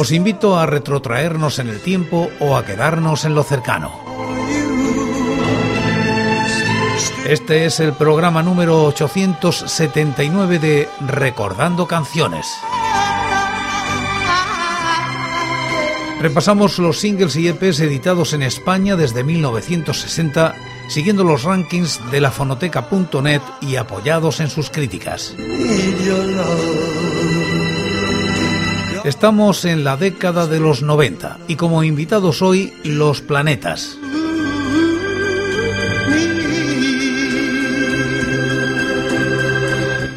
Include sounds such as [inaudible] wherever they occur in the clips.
Os invito a retrotraernos en el tiempo o a quedarnos en lo cercano. Este es el programa número 879 de Recordando Canciones. Repasamos los singles y EPs editados en España desde 1960, siguiendo los rankings de la fonoteca.net y apoyados en sus críticas. Estamos en la década de los 90 y como invitados hoy Los Planetas.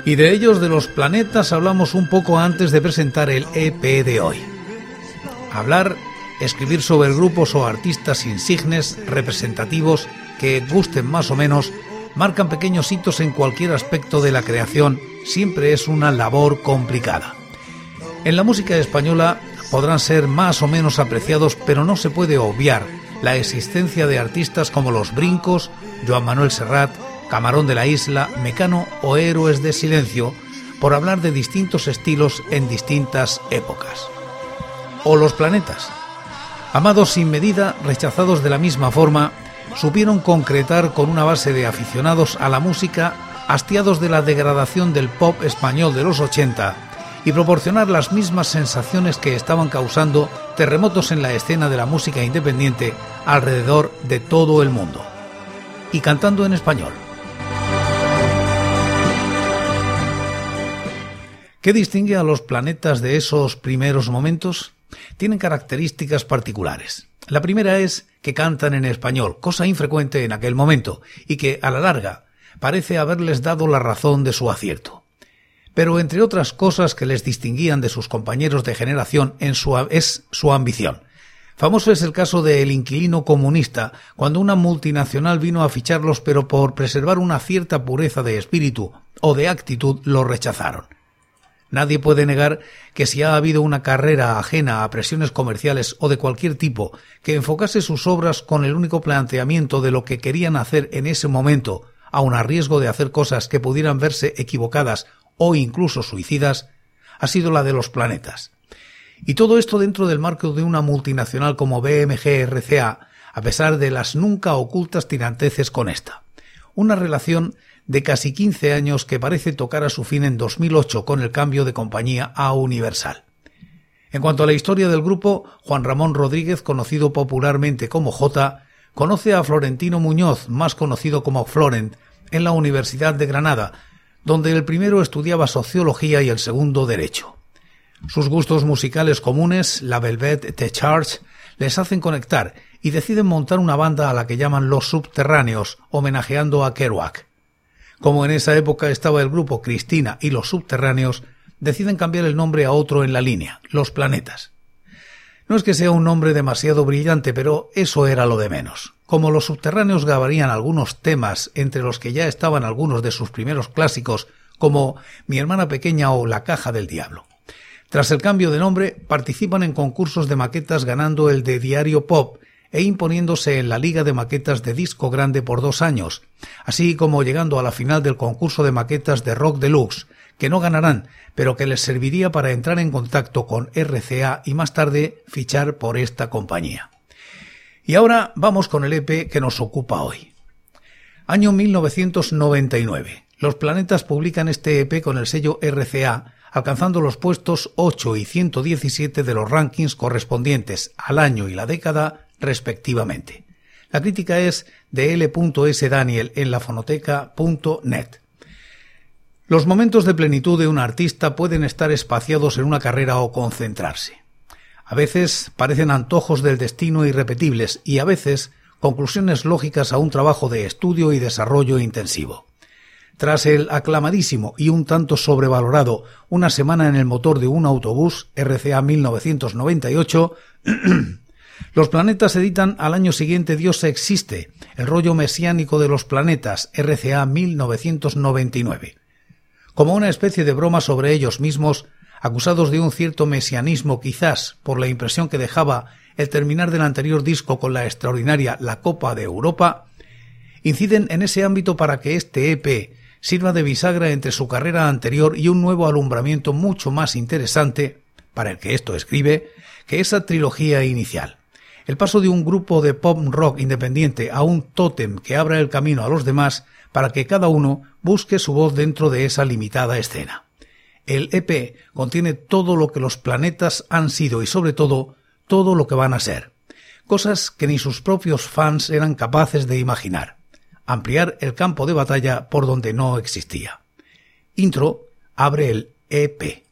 Y de ellos, de los planetas, hablamos un poco antes de presentar el EP de hoy. Hablar, escribir sobre grupos o artistas insignes, representativos, que gusten más o menos, marcan pequeños hitos en cualquier aspecto de la creación, siempre es una labor complicada. En la música española podrán ser más o menos apreciados, pero no se puede obviar la existencia de artistas como Los Brincos, Joan Manuel Serrat, Camarón de la Isla, Mecano o Héroes de Silencio, por hablar de distintos estilos en distintas épocas. O Los Planetas. Amados sin medida, rechazados de la misma forma, supieron concretar con una base de aficionados a la música, hastiados de la degradación del pop español de los 80, y proporcionar las mismas sensaciones que estaban causando terremotos en la escena de la música independiente alrededor de todo el mundo. Y cantando en español. ¿Qué distingue a los planetas de esos primeros momentos? Tienen características particulares. La primera es que cantan en español, cosa infrecuente en aquel momento, y que, a la larga, parece haberles dado la razón de su acierto pero entre otras cosas que les distinguían de sus compañeros de generación es su ambición. Famoso es el caso de El inquilino comunista, cuando una multinacional vino a ficharlos pero por preservar una cierta pureza de espíritu o de actitud lo rechazaron. Nadie puede negar que si ha habido una carrera ajena a presiones comerciales o de cualquier tipo que enfocase sus obras con el único planteamiento de lo que querían hacer en ese momento, aun a riesgo de hacer cosas que pudieran verse equivocadas o incluso suicidas ha sido la de los planetas. Y todo esto dentro del marco de una multinacional como BMG RCA, a pesar de las nunca ocultas tiranteces con esta. Una relación de casi 15 años que parece tocar a su fin en 2008 con el cambio de compañía a Universal. En cuanto a la historia del grupo, Juan Ramón Rodríguez, conocido popularmente como J, conoce a Florentino Muñoz, más conocido como Florent, en la Universidad de Granada, donde el primero estudiaba sociología y el segundo derecho. Sus gustos musicales comunes, la Velvet The Charge, les hacen conectar y deciden montar una banda a la que llaman Los Subterráneos, homenajeando a Kerouac. Como en esa época estaba el grupo Cristina y Los Subterráneos, deciden cambiar el nombre a otro en la línea, Los Planetas. No es que sea un nombre demasiado brillante, pero eso era lo de menos. Como los subterráneos grabarían algunos temas, entre los que ya estaban algunos de sus primeros clásicos, como Mi hermana pequeña o La caja del diablo. Tras el cambio de nombre, participan en concursos de maquetas ganando el de Diario Pop e imponiéndose en la Liga de Maquetas de Disco Grande por dos años, así como llegando a la final del concurso de maquetas de Rock Deluxe, que no ganarán, pero que les serviría para entrar en contacto con RCA y más tarde fichar por esta compañía. Y ahora vamos con el EP que nos ocupa hoy. Año 1999. Los planetas publican este EP con el sello RCA, alcanzando los puestos 8 y 117 de los rankings correspondientes al año y la década respectivamente. La crítica es de L.S. Daniel en lafonoteca.net. Los momentos de plenitud de un artista pueden estar espaciados en una carrera o concentrarse. A veces parecen antojos del destino irrepetibles y a veces conclusiones lógicas a un trabajo de estudio y desarrollo intensivo. Tras el aclamadísimo y un tanto sobrevalorado Una semana en el motor de un autobús RCA 1998, [clears throat] Los planetas editan al año siguiente Dios existe, el rollo mesiánico de los planetas, RCA 1999. Como una especie de broma sobre ellos mismos, acusados de un cierto mesianismo quizás por la impresión que dejaba el terminar del anterior disco con la extraordinaria La Copa de Europa, inciden en ese ámbito para que este EP sirva de bisagra entre su carrera anterior y un nuevo alumbramiento mucho más interesante, para el que esto escribe, que esa trilogía inicial. El paso de un grupo de pop rock independiente a un tótem que abra el camino a los demás para que cada uno busque su voz dentro de esa limitada escena. El EP contiene todo lo que los planetas han sido y sobre todo todo lo que van a ser, cosas que ni sus propios fans eran capaces de imaginar, ampliar el campo de batalla por donde no existía. Intro abre el EP.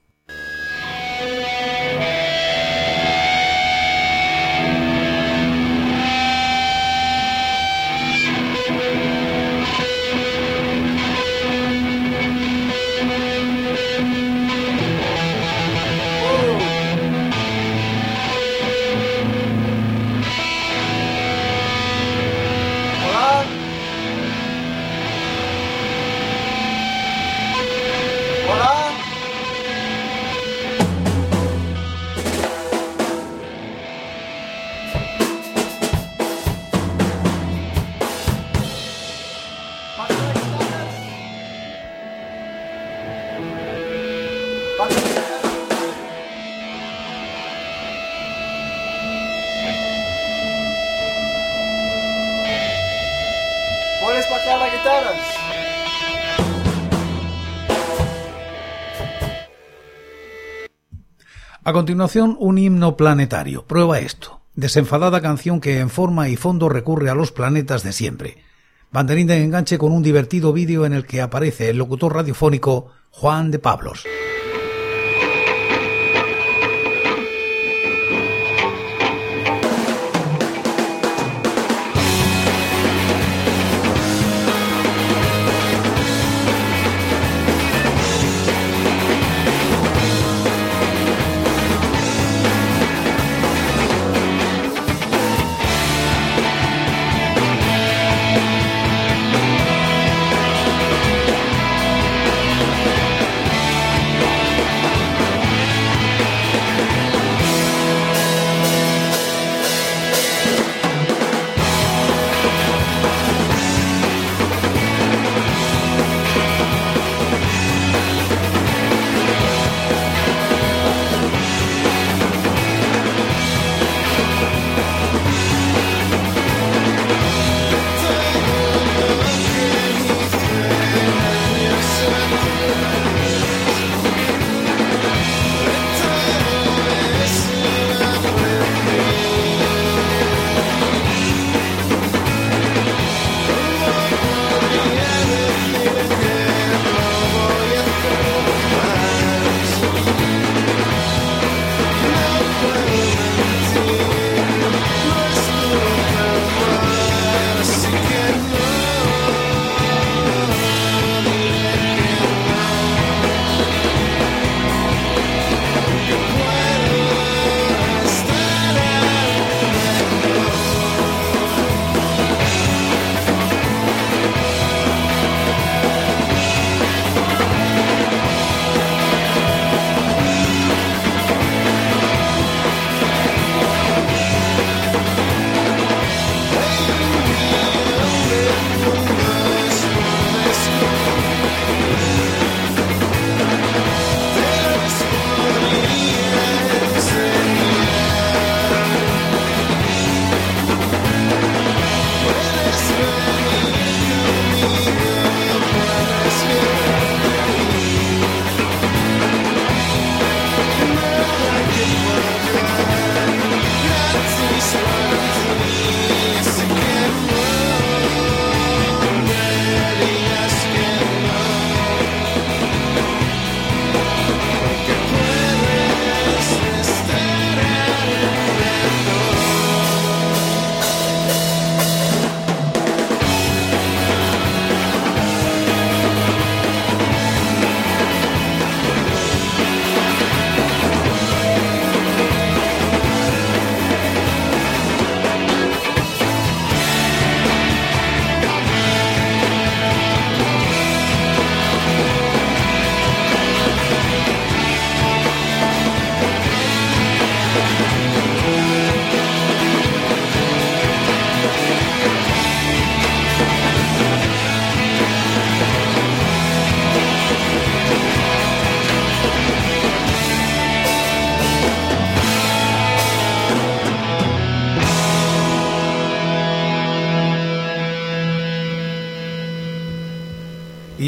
A continuación, un himno planetario. Prueba esto. Desenfadada canción que en forma y fondo recurre a los planetas de siempre. Banderín de enganche con un divertido vídeo en el que aparece el locutor radiofónico Juan de Pablos.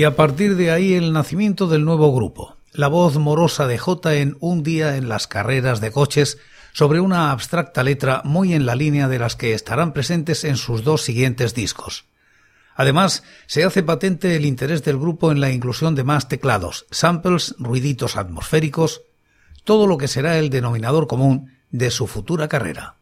Y a partir de ahí el nacimiento del nuevo grupo. La voz morosa de J en Un día en las carreras de coches sobre una abstracta letra muy en la línea de las que estarán presentes en sus dos siguientes discos. Además, se hace patente el interés del grupo en la inclusión de más teclados, samples, ruiditos atmosféricos, todo lo que será el denominador común de su futura carrera.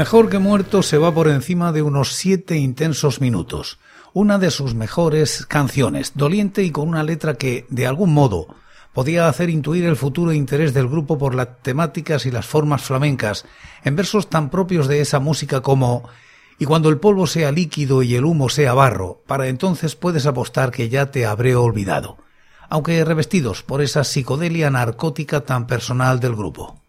Mejor que muerto se va por encima de unos siete intensos minutos. Una de sus mejores canciones, doliente y con una letra que, de algún modo, podía hacer intuir el futuro interés del grupo por las temáticas y las formas flamencas, en versos tan propios de esa música como Y cuando el polvo sea líquido y el humo sea barro, para entonces puedes apostar que ya te habré olvidado, aunque revestidos por esa psicodelia narcótica tan personal del grupo.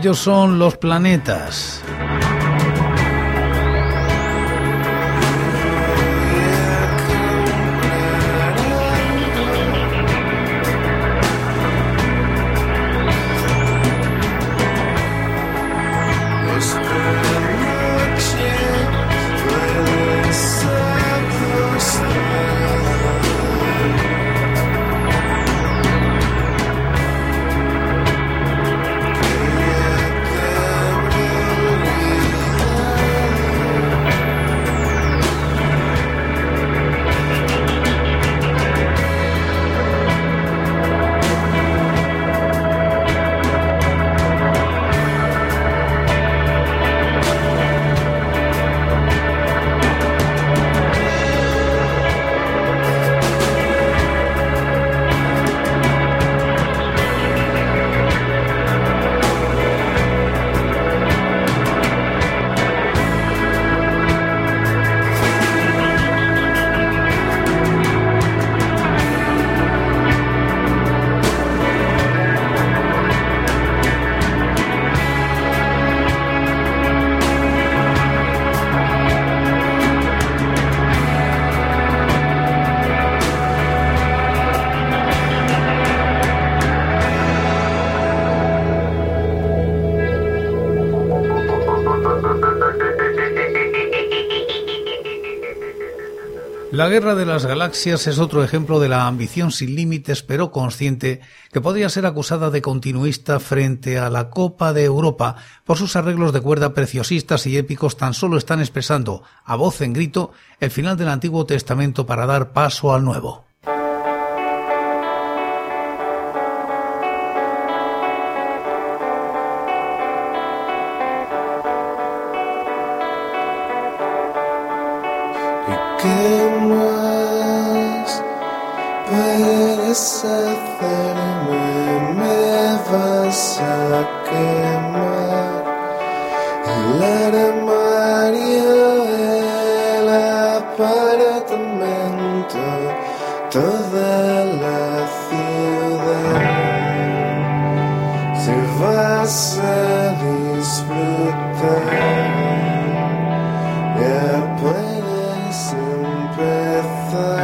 Ellos son los planetas. Guerra de las Galaxias es otro ejemplo de la ambición sin límites pero consciente que podría ser acusada de continuista frente a la Copa de Europa por sus arreglos de cuerda preciosistas y épicos tan solo están expresando a voz en grito el final del Antiguo Testamento para dar paso al Nuevo. forever.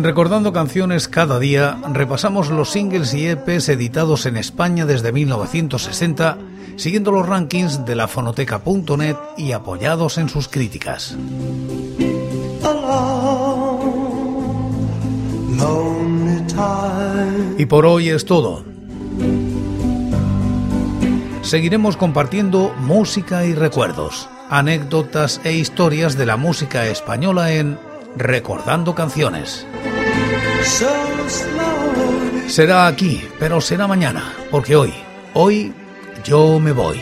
En Recordando Canciones cada día repasamos los singles y EPs editados en España desde 1960, siguiendo los rankings de la fonoteca.net y apoyados en sus críticas. Y por hoy es todo. Seguiremos compartiendo música y recuerdos, anécdotas e historias de la música española en Recordando Canciones. Será aquí, pero será mañana, porque hoy, hoy yo me voy.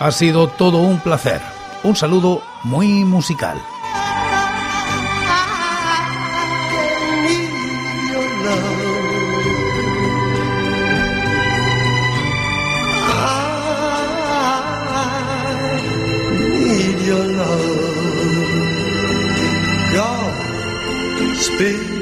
Ha sido todo un placer. Un saludo muy musical. Be.